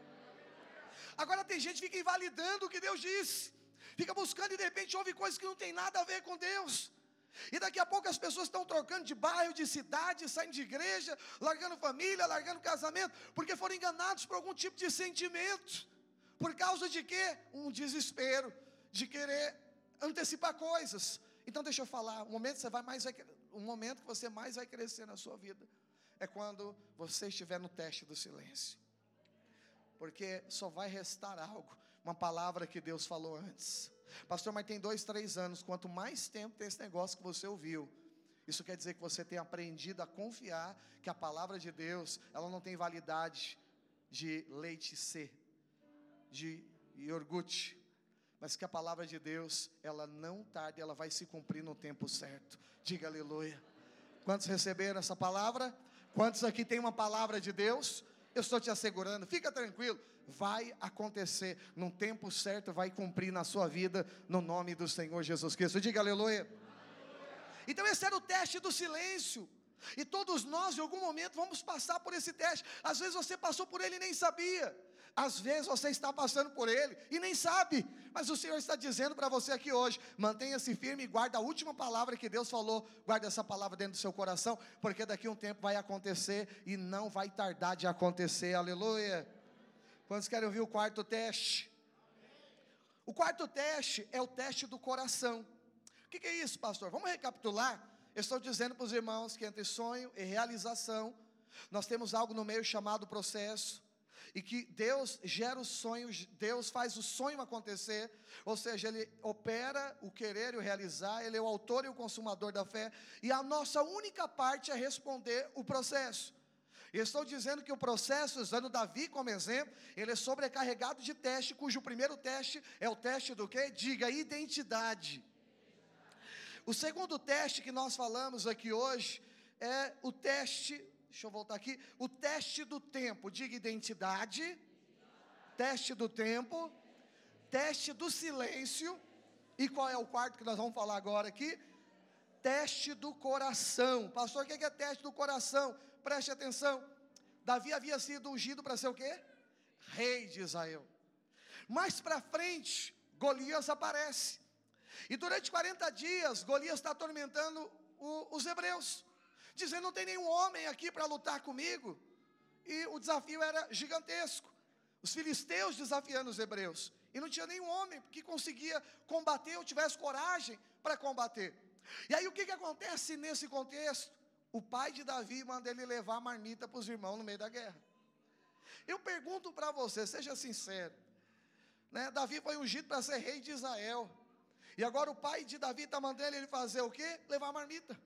Agora tem gente que fica invalidando o que Deus disse, fica buscando e de repente ouve coisas que não tem nada a ver com Deus. E daqui a pouco as pessoas estão trocando de bairro, de cidade, saindo de igreja, largando família, largando casamento, porque foram enganados por algum tipo de sentimento. Por causa de quê? Um desespero, de querer antecipar coisas. Então deixa eu falar, o momento você vai mais vai, o momento que você mais vai crescer na sua vida é quando você estiver no teste do silêncio porque só vai restar algo, uma palavra que Deus falou antes. Pastor, mas tem dois, três anos, quanto mais tempo tem esse negócio que você ouviu, isso quer dizer que você tem aprendido a confiar que a palavra de Deus, ela não tem validade de leite C, de iogurte, mas que a palavra de Deus, ela não tarda, ela vai se cumprir no tempo certo. Diga aleluia. Quantos receberam essa palavra? Quantos aqui tem uma palavra de Deus? Eu estou te assegurando, fica tranquilo, vai acontecer, no tempo certo vai cumprir na sua vida, no nome do Senhor Jesus Cristo. Diga aleluia. aleluia. Então, esse era o teste do silêncio. E todos nós, em algum momento, vamos passar por esse teste. Às vezes você passou por ele e nem sabia. Às vezes você está passando por ele e nem sabe, mas o Senhor está dizendo para você aqui hoje: mantenha-se firme e guarda a última palavra que Deus falou, guarda essa palavra dentro do seu coração, porque daqui a um tempo vai acontecer e não vai tardar de acontecer, aleluia. Quantos querem ouvir o quarto teste? O quarto teste é o teste do coração. O que, que é isso, pastor? Vamos recapitular. Eu estou dizendo para os irmãos que entre sonho e realização, nós temos algo no meio chamado processo e que Deus gera os sonhos, Deus faz o sonho acontecer, ou seja, Ele opera o querer e o realizar, Ele é o autor e o consumador da fé, e a nossa única parte é responder o processo. Estou dizendo que o processo, usando Davi como exemplo, ele é sobrecarregado de teste, cujo primeiro teste é o teste do que? Diga, identidade. O segundo teste que nós falamos aqui hoje é o teste Deixa eu voltar aqui. O teste do tempo, diga identidade. Teste do tempo. Teste do silêncio. E qual é o quarto que nós vamos falar agora aqui? Teste do coração. Pastor, o que é teste do coração? Preste atenção. Davi havia sido ungido para ser o quê? Rei de Israel. Mais para frente, Golias aparece. E durante 40 dias, Golias está atormentando o, os hebreus dizendo: Não tem nenhum homem aqui para lutar comigo. E o desafio era gigantesco. Os filisteus desafiando os hebreus. E não tinha nenhum homem que conseguia combater ou tivesse coragem para combater. E aí o que, que acontece nesse contexto? O pai de Davi manda ele levar a marmita para os irmãos no meio da guerra. Eu pergunto para você, seja sincero. Né? Davi foi ungido para ser rei de Israel. E agora o pai de Davi está mandando ele fazer o quê? Levar a marmita.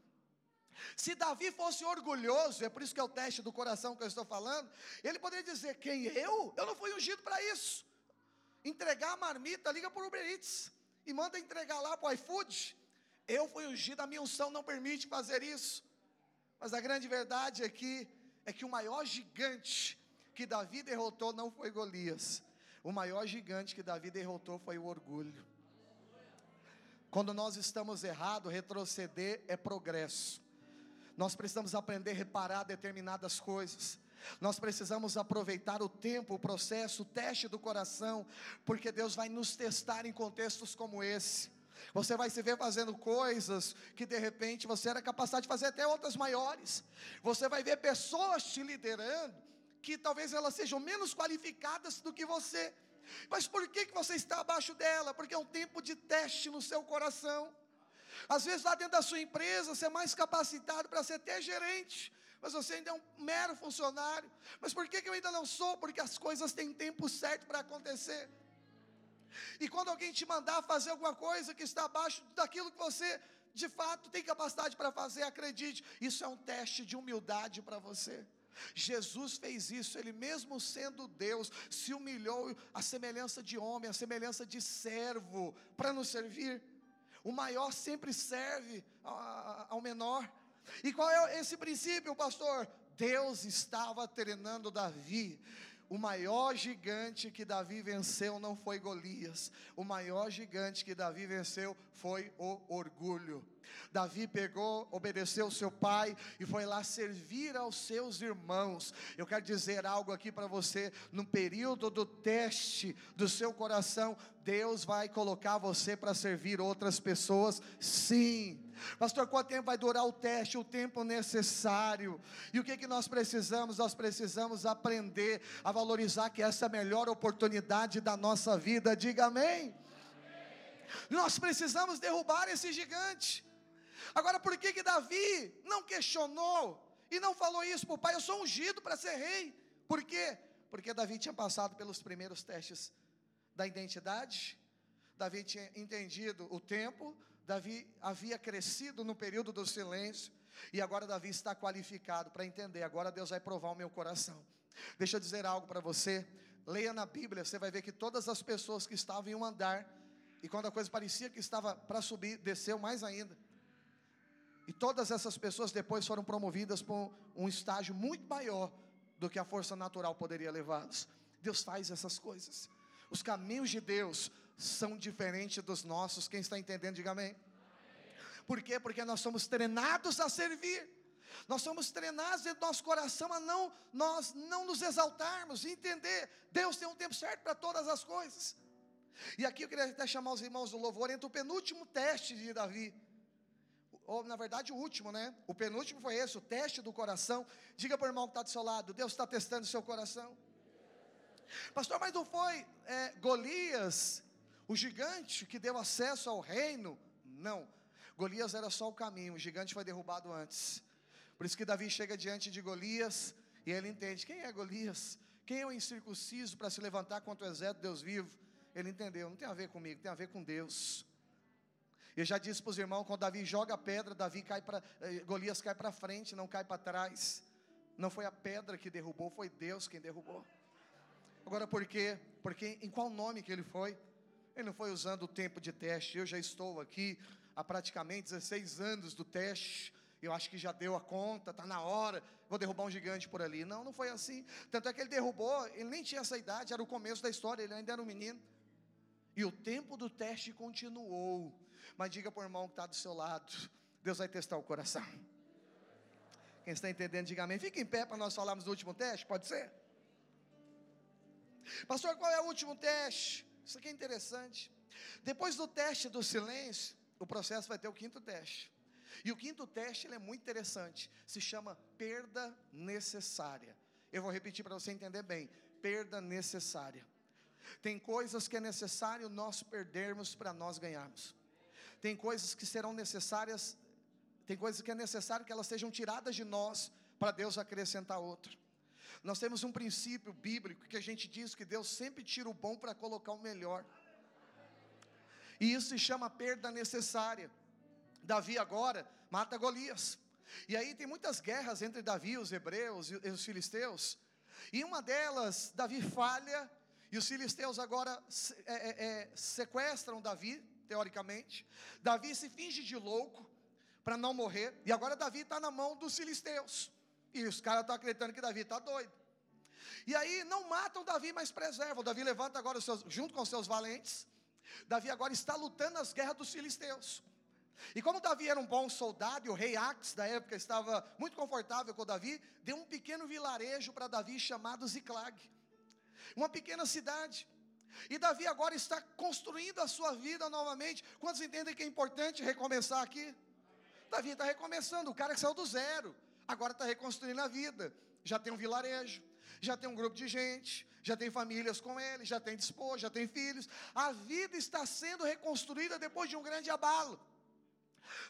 Se Davi fosse orgulhoso, é por isso que é o teste do coração que eu estou falando, ele poderia dizer: Quem eu? Eu não fui ungido para isso. Entregar a marmita, liga para o Uber Eats e manda entregar lá para o iFood. Eu fui ungido, a minha unção não permite fazer isso. Mas a grande verdade aqui é que o maior gigante que Davi derrotou não foi Golias. O maior gigante que Davi derrotou foi o orgulho. Quando nós estamos errados, retroceder é progresso. Nós precisamos aprender a reparar determinadas coisas. Nós precisamos aproveitar o tempo, o processo, o teste do coração, porque Deus vai nos testar em contextos como esse. Você vai se ver fazendo coisas que de repente você era capaz de fazer até outras maiores. Você vai ver pessoas te liderando que talvez elas sejam menos qualificadas do que você. Mas por que, que você está abaixo dela? Porque é um tempo de teste no seu coração. Às vezes, lá dentro da sua empresa, você é mais capacitado para ser até gerente, mas você ainda é um mero funcionário. Mas por que, eu ainda não sou? Porque as coisas têm tempo certo para acontecer. E quando alguém te mandar fazer alguma coisa que está abaixo daquilo que você de fato tem capacidade para fazer, acredite, isso é um teste de humildade para você. Jesus fez isso, ele mesmo sendo Deus, se humilhou à semelhança de homem, à semelhança de servo, para nos servir. O maior sempre serve ao menor. E qual é esse princípio, pastor? Deus estava treinando Davi o maior gigante que Davi venceu não foi Golias, o maior gigante que Davi venceu foi o orgulho. Davi pegou, obedeceu seu pai e foi lá servir aos seus irmãos. Eu quero dizer algo aqui para você: no período do teste do seu coração, Deus vai colocar você para servir outras pessoas, sim. Pastor, quanto tempo vai durar o teste? O tempo necessário. E o que, que nós precisamos? Nós precisamos aprender a valorizar que essa é a melhor oportunidade da nossa vida. Diga amém. amém. Nós precisamos derrubar esse gigante. Agora, por que que Davi não questionou e não falou isso para o pai? Eu sou ungido para ser rei. Por quê? Porque Davi tinha passado pelos primeiros testes da identidade, Davi tinha entendido o tempo, Davi havia crescido no período do silêncio, e agora Davi está qualificado para entender. Agora Deus vai provar o meu coração. Deixa eu dizer algo para você. Leia na Bíblia, você vai ver que todas as pessoas que estavam em um andar, e quando a coisa parecia que estava para subir, desceu mais ainda. E todas essas pessoas depois foram promovidas para um estágio muito maior do que a força natural poderia levá-los. Deus faz essas coisas. Os caminhos de Deus são diferentes dos nossos. Quem está entendendo, diga amém. Por quê? Porque nós somos treinados a servir. Nós somos treinados dentro do nosso coração a não nós não nos exaltarmos entender. Deus tem um tempo certo para todas as coisas. E aqui eu queria até chamar os irmãos do louvor entre o penúltimo teste de Davi. Ou na verdade o último, né? O penúltimo foi esse, o teste do coração. Diga para o irmão que está do seu lado, Deus está testando o seu coração. Pastor, mas não foi é, Golias o gigante que deu acesso ao reino, não. Golias era só o caminho, o gigante foi derrubado antes. Por isso que Davi chega diante de Golias e ele entende: quem é Golias? Quem é o incircunciso para se levantar contra o exército de Deus vivo? Ele entendeu, não tem a ver comigo, tem a ver com Deus. Eu já disse para os irmãos: quando Davi joga a pedra, Davi cai para, eh, Golias cai para frente, não cai para trás. Não foi a pedra que derrubou, foi Deus quem derrubou. Agora por quê? Porque em qual nome que ele foi? Ele não foi usando o tempo de teste. Eu já estou aqui há praticamente 16 anos do teste. Eu acho que já deu a conta, está na hora, vou derrubar um gigante por ali. Não, não foi assim. Tanto é que ele derrubou, ele nem tinha essa idade, era o começo da história, ele ainda era um menino. E o tempo do teste continuou. Mas diga para o irmão que está do seu lado: Deus vai testar o coração. Quem está entendendo, diga amém. Fica em pé para nós falarmos do último teste, pode ser? Pastor, qual é o último teste? Isso aqui é interessante. Depois do teste do silêncio, o processo vai ter o quinto teste. E o quinto teste é muito interessante. Se chama perda necessária. Eu vou repetir para você entender bem: perda necessária. Tem coisas que é necessário nós perdermos para nós ganharmos. Tem coisas que serão necessárias, tem coisas que é necessário que elas sejam tiradas de nós para Deus acrescentar outra. Nós temos um princípio bíblico que a gente diz que Deus sempre tira o bom para colocar o melhor. E isso se chama perda necessária. Davi agora mata Golias. E aí tem muitas guerras entre Davi, os hebreus e os filisteus. E uma delas, Davi falha, e os filisteus agora é, é, é, sequestram Davi, teoricamente. Davi se finge de louco para não morrer. E agora Davi está na mão dos filisteus. E os caras estão acreditando que Davi está doido. E aí não matam Davi, mas preservam. Davi levanta agora seus, junto com seus valentes. Davi agora está lutando nas guerras dos filisteus. E como Davi era um bom soldado, e o rei Ax da época estava muito confortável com Davi, deu um pequeno vilarejo para Davi chamado Ziclag. Uma pequena cidade. E Davi agora está construindo a sua vida novamente. Quantos entendem que é importante recomeçar aqui? Davi está recomeçando, o cara que saiu do zero agora está reconstruindo a vida. Já tem um vilarejo, já tem um grupo de gente, já tem famílias com ele, já tem esposa, já tem filhos. A vida está sendo reconstruída depois de um grande abalo.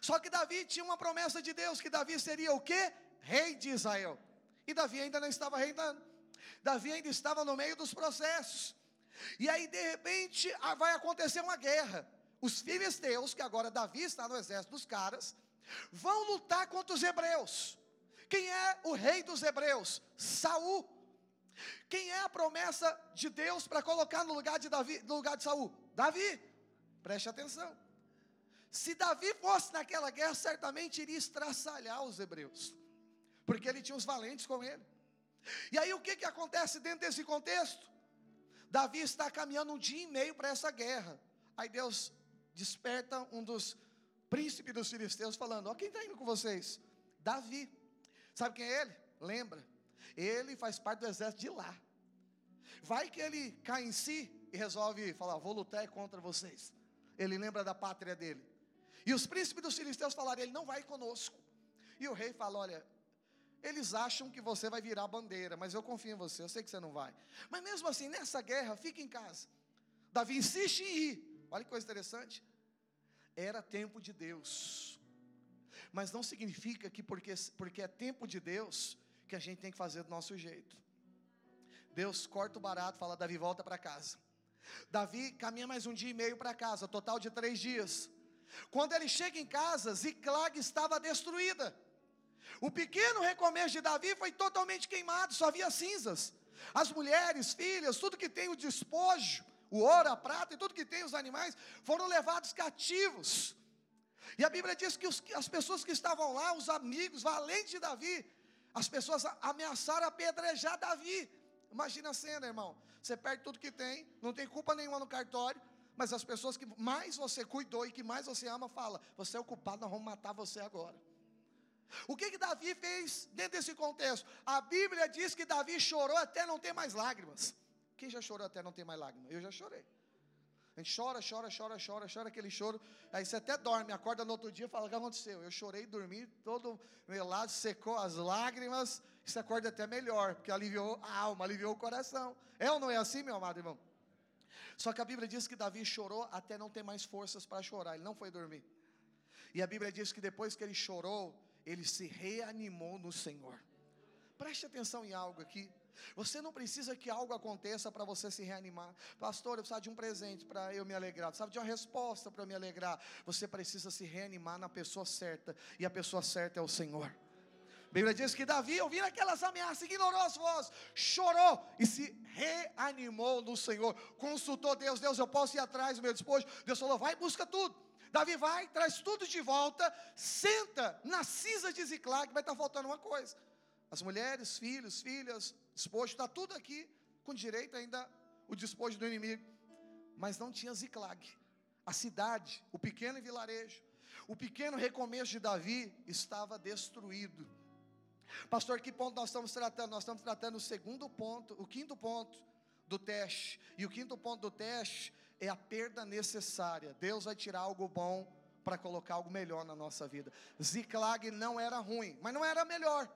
Só que Davi tinha uma promessa de Deus que Davi seria o quê? Rei de Israel. E Davi ainda não estava reinando. Davi ainda estava no meio dos processos. E aí, de repente, vai acontecer uma guerra. Os filisteus, que agora Davi está no exército dos caras, vão lutar contra os hebreus. Quem é o rei dos hebreus? Saul. Quem é a promessa de Deus para colocar no lugar de Davi, no lugar de Saul? Davi. Preste atenção. Se Davi fosse naquela guerra, certamente iria estraçalhar os hebreus, porque ele tinha os valentes com ele. E aí o que, que acontece dentro desse contexto? Davi está caminhando um dia e meio para essa guerra. Aí Deus desperta um dos príncipes dos filisteus, falando: Ó, quem está indo com vocês? Davi. Sabe quem é ele? Lembra? Ele faz parte do exército de lá. Vai que ele cai em si e resolve falar: Vou lutar contra vocês. Ele lembra da pátria dele. E os príncipes dos filisteus falaram: Ele não vai conosco. E o rei fala: Olha, eles acham que você vai virar bandeira, mas eu confio em você, eu sei que você não vai. Mas mesmo assim, nessa guerra, fica em casa. Davi insiste em ir. Olha que coisa interessante. Era tempo de Deus. Mas não significa que porque, porque é tempo de Deus, que a gente tem que fazer do nosso jeito. Deus corta o barato, fala: Davi, volta para casa. Davi caminha mais um dia e meio para casa, total de três dias. Quando ele chega em casa, Ziclag estava destruída. O pequeno recomeço de Davi foi totalmente queimado, só havia cinzas. As mulheres, filhas, tudo que tem o despojo, o ouro, a prata e tudo que tem os animais, foram levados cativos. E a Bíblia diz que os, as pessoas que estavam lá, os amigos, valentes de Davi, as pessoas ameaçaram apedrejar Davi. Imagina a cena, irmão. Você perde tudo que tem, não tem culpa nenhuma no cartório, mas as pessoas que mais você cuidou e que mais você ama, fala: Você é o culpado, nós vamos matar você agora. O que, que Davi fez dentro desse contexto? A Bíblia diz que Davi chorou até não ter mais lágrimas. Quem já chorou até não ter mais lágrimas? Eu já chorei. Gente chora, chora, chora, chora, chora aquele choro. Aí você até dorme, acorda no outro dia e fala: O que aconteceu? Eu chorei, dormi, todo melado, secou as lágrimas. E você acorda até melhor, porque aliviou a alma, aliviou o coração. É ou não é assim, meu amado irmão? Só que a Bíblia diz que Davi chorou até não ter mais forças para chorar, ele não foi dormir. E a Bíblia diz que depois que ele chorou, ele se reanimou no Senhor. Preste atenção em algo aqui. Você não precisa que algo aconteça para você se reanimar. Pastor, eu preciso de um presente para eu me alegrar. Sabe de uma resposta para me alegrar. Você precisa se reanimar na pessoa certa. E a pessoa certa é o Senhor. A Bíblia diz que Davi, ouvindo aquelas ameaças, ignorou as vozes, chorou e se reanimou no Senhor. Consultou Deus, Deus, eu posso ir atrás do meu despojo. Deus falou, vai, busca tudo. Davi vai, traz tudo de volta, senta na cinza de Ziclag, vai estar faltando uma coisa. As mulheres, filhos, filhas, despojo, está tudo aqui, com direito ainda o despojo do inimigo. Mas não tinha Ziclag. A cidade, o pequeno vilarejo, o pequeno recomeço de Davi estava destruído. Pastor, que ponto nós estamos tratando? Nós estamos tratando o segundo ponto, o quinto ponto do teste. E o quinto ponto do teste é a perda necessária. Deus vai tirar algo bom para colocar algo melhor na nossa vida. Ziklag não era ruim, mas não era melhor.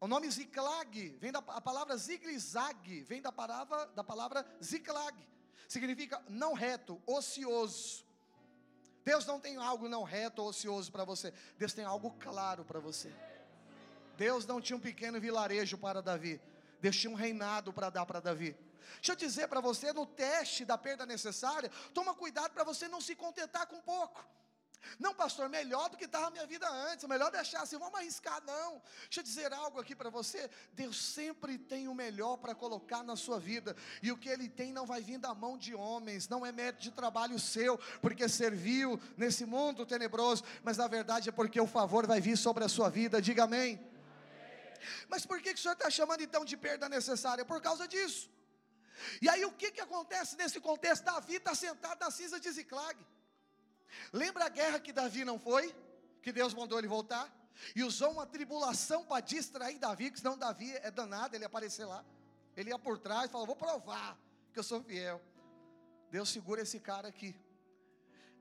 O nome Ziklag vem da a palavra Ziglizag, vem da palavra da palavra Ziklag. Significa não reto, ocioso. Deus não tem algo não reto ou ocioso para você. Deus tem algo claro para você. Deus não tinha um pequeno vilarejo para Davi. Deus tinha um reinado para dar para Davi. Deixa eu dizer para você, no teste da perda necessária, toma cuidado para você não se contentar com pouco. Não, pastor, melhor do que estava a minha vida antes, melhor deixar assim, vamos arriscar, não. Deixa eu dizer algo aqui para você: Deus sempre tem o melhor para colocar na sua vida, e o que Ele tem não vai vir da mão de homens, não é mérito de trabalho seu, porque serviu nesse mundo tenebroso, mas na verdade é porque o favor vai vir sobre a sua vida, diga amém. Mas por que, que o senhor está chamando então de perda necessária? Por causa disso. E aí o que, que acontece nesse contexto? Davi está sentado na cinza de Ziclag. Lembra a guerra que Davi não foi? Que Deus mandou ele voltar? E usou uma tribulação para distrair Davi, que senão Davi é danado, ele ia aparecer lá. Ele ia por trás e falou: Vou provar que eu sou fiel. Deus segura esse cara aqui.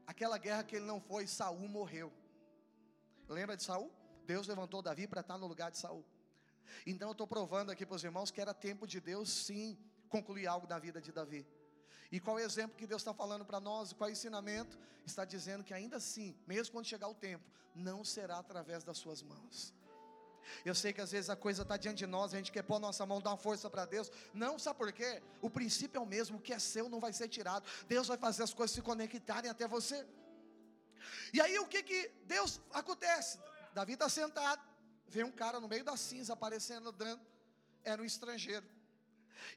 Aquela guerra que ele não foi, Saul morreu. Lembra de Saul? Deus levantou Davi para estar no lugar de Saul. Então eu estou provando aqui para os irmãos que era tempo de Deus sim concluir algo na vida de Davi. E qual é o exemplo que Deus está falando para nós? Qual é o ensinamento? Está dizendo que ainda assim, mesmo quando chegar o tempo, não será através das suas mãos. Eu sei que às vezes a coisa está diante de nós, a gente quer pôr nossa mão, dar uma força para Deus. Não, sabe por quê? O princípio é o mesmo, o que é seu não vai ser tirado. Deus vai fazer as coisas se conectarem até você. E aí o que que Deus acontece? Davi está sentado, vem um cara no meio da cinza aparecendo, era um estrangeiro.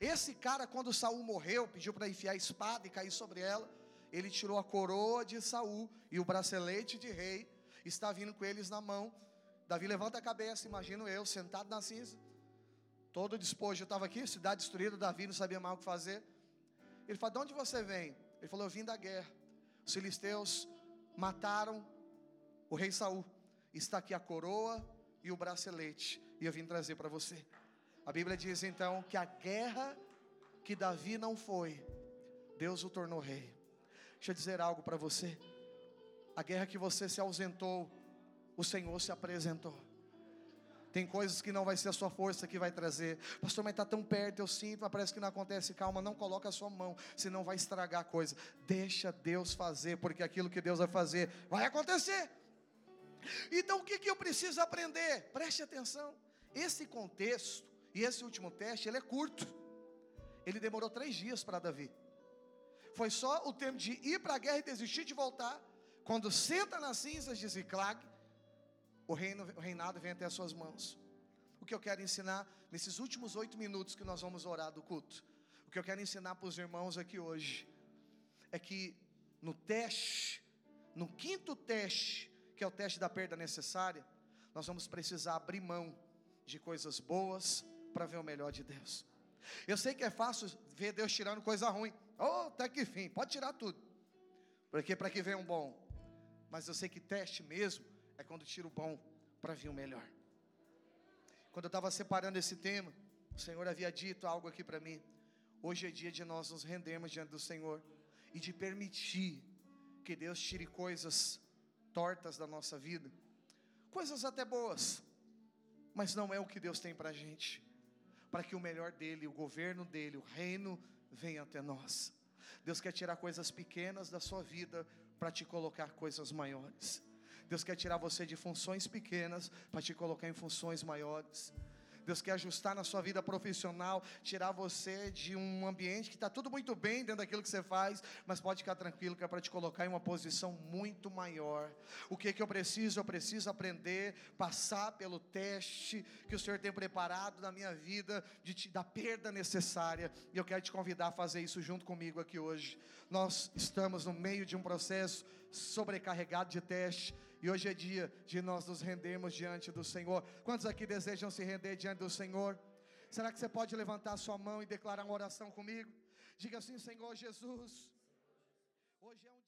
Esse cara, quando Saul morreu, pediu para enfiar a espada e cair sobre ela. Ele tirou a coroa de Saul e o bracelete de rei, está vindo com eles na mão. Davi levanta a cabeça, imagino eu, sentado na cinza, todo despojo. Eu estava aqui, cidade destruída, Davi não sabia mais o que fazer. Ele falou: De onde você vem? Ele falou: Eu vim da guerra. Os filisteus mataram o rei Saul. Está aqui a coroa e o bracelete, e eu vim trazer para você. A Bíblia diz então que a guerra que Davi não foi, Deus o tornou rei. Deixa eu dizer algo para você. A guerra que você se ausentou, o Senhor se apresentou. Tem coisas que não vai ser a sua força que vai trazer. Pastor, mas está tão perto, eu sinto, mas parece que não acontece. Calma, não coloca a sua mão, senão vai estragar a coisa. Deixa Deus fazer, porque aquilo que Deus vai fazer vai acontecer. Então o que, que eu preciso aprender? Preste atenção. Esse contexto e esse último teste, ele é curto. Ele demorou três dias para Davi. Foi só o tempo de ir para a guerra e desistir de voltar. Quando senta nas cinzas de Ziclag, o, reino, o reinado vem até as suas mãos. O que eu quero ensinar nesses últimos oito minutos que nós vamos orar do culto, o que eu quero ensinar para os irmãos aqui hoje, é que no teste, no quinto teste, que é o teste da perda necessária, nós vamos precisar abrir mão de coisas boas para ver o melhor de Deus. Eu sei que é fácil ver Deus tirando coisa ruim. Oh, até que fim, pode tirar tudo. Porque para que venha um bom. Mas eu sei que teste mesmo é quando tira o bom para vir o melhor. Quando eu estava separando esse tema, o Senhor havia dito algo aqui para mim. Hoje é dia de nós nos rendermos diante do Senhor e de permitir que Deus tire coisas tortas da nossa vida, coisas até boas, mas não é o que Deus tem para a gente, para que o melhor dele, o governo dele, o reino venha até nós. Deus quer tirar coisas pequenas da sua vida para te colocar coisas maiores. Deus quer tirar você de funções pequenas para te colocar em funções maiores. Deus quer ajustar na sua vida profissional, tirar você de um ambiente que está tudo muito bem dentro daquilo que você faz, mas pode ficar tranquilo que é para te colocar em uma posição muito maior. O que que eu preciso? Eu preciso aprender, passar pelo teste que o Senhor tem preparado na minha vida, de te, da perda necessária, e eu quero te convidar a fazer isso junto comigo aqui hoje. Nós estamos no meio de um processo sobrecarregado de teste e hoje é dia de nós nos rendermos diante do Senhor. Quantos aqui desejam se render diante do Senhor? Será que você pode levantar sua mão e declarar uma oração comigo? Diga assim, Senhor Jesus. Hoje é um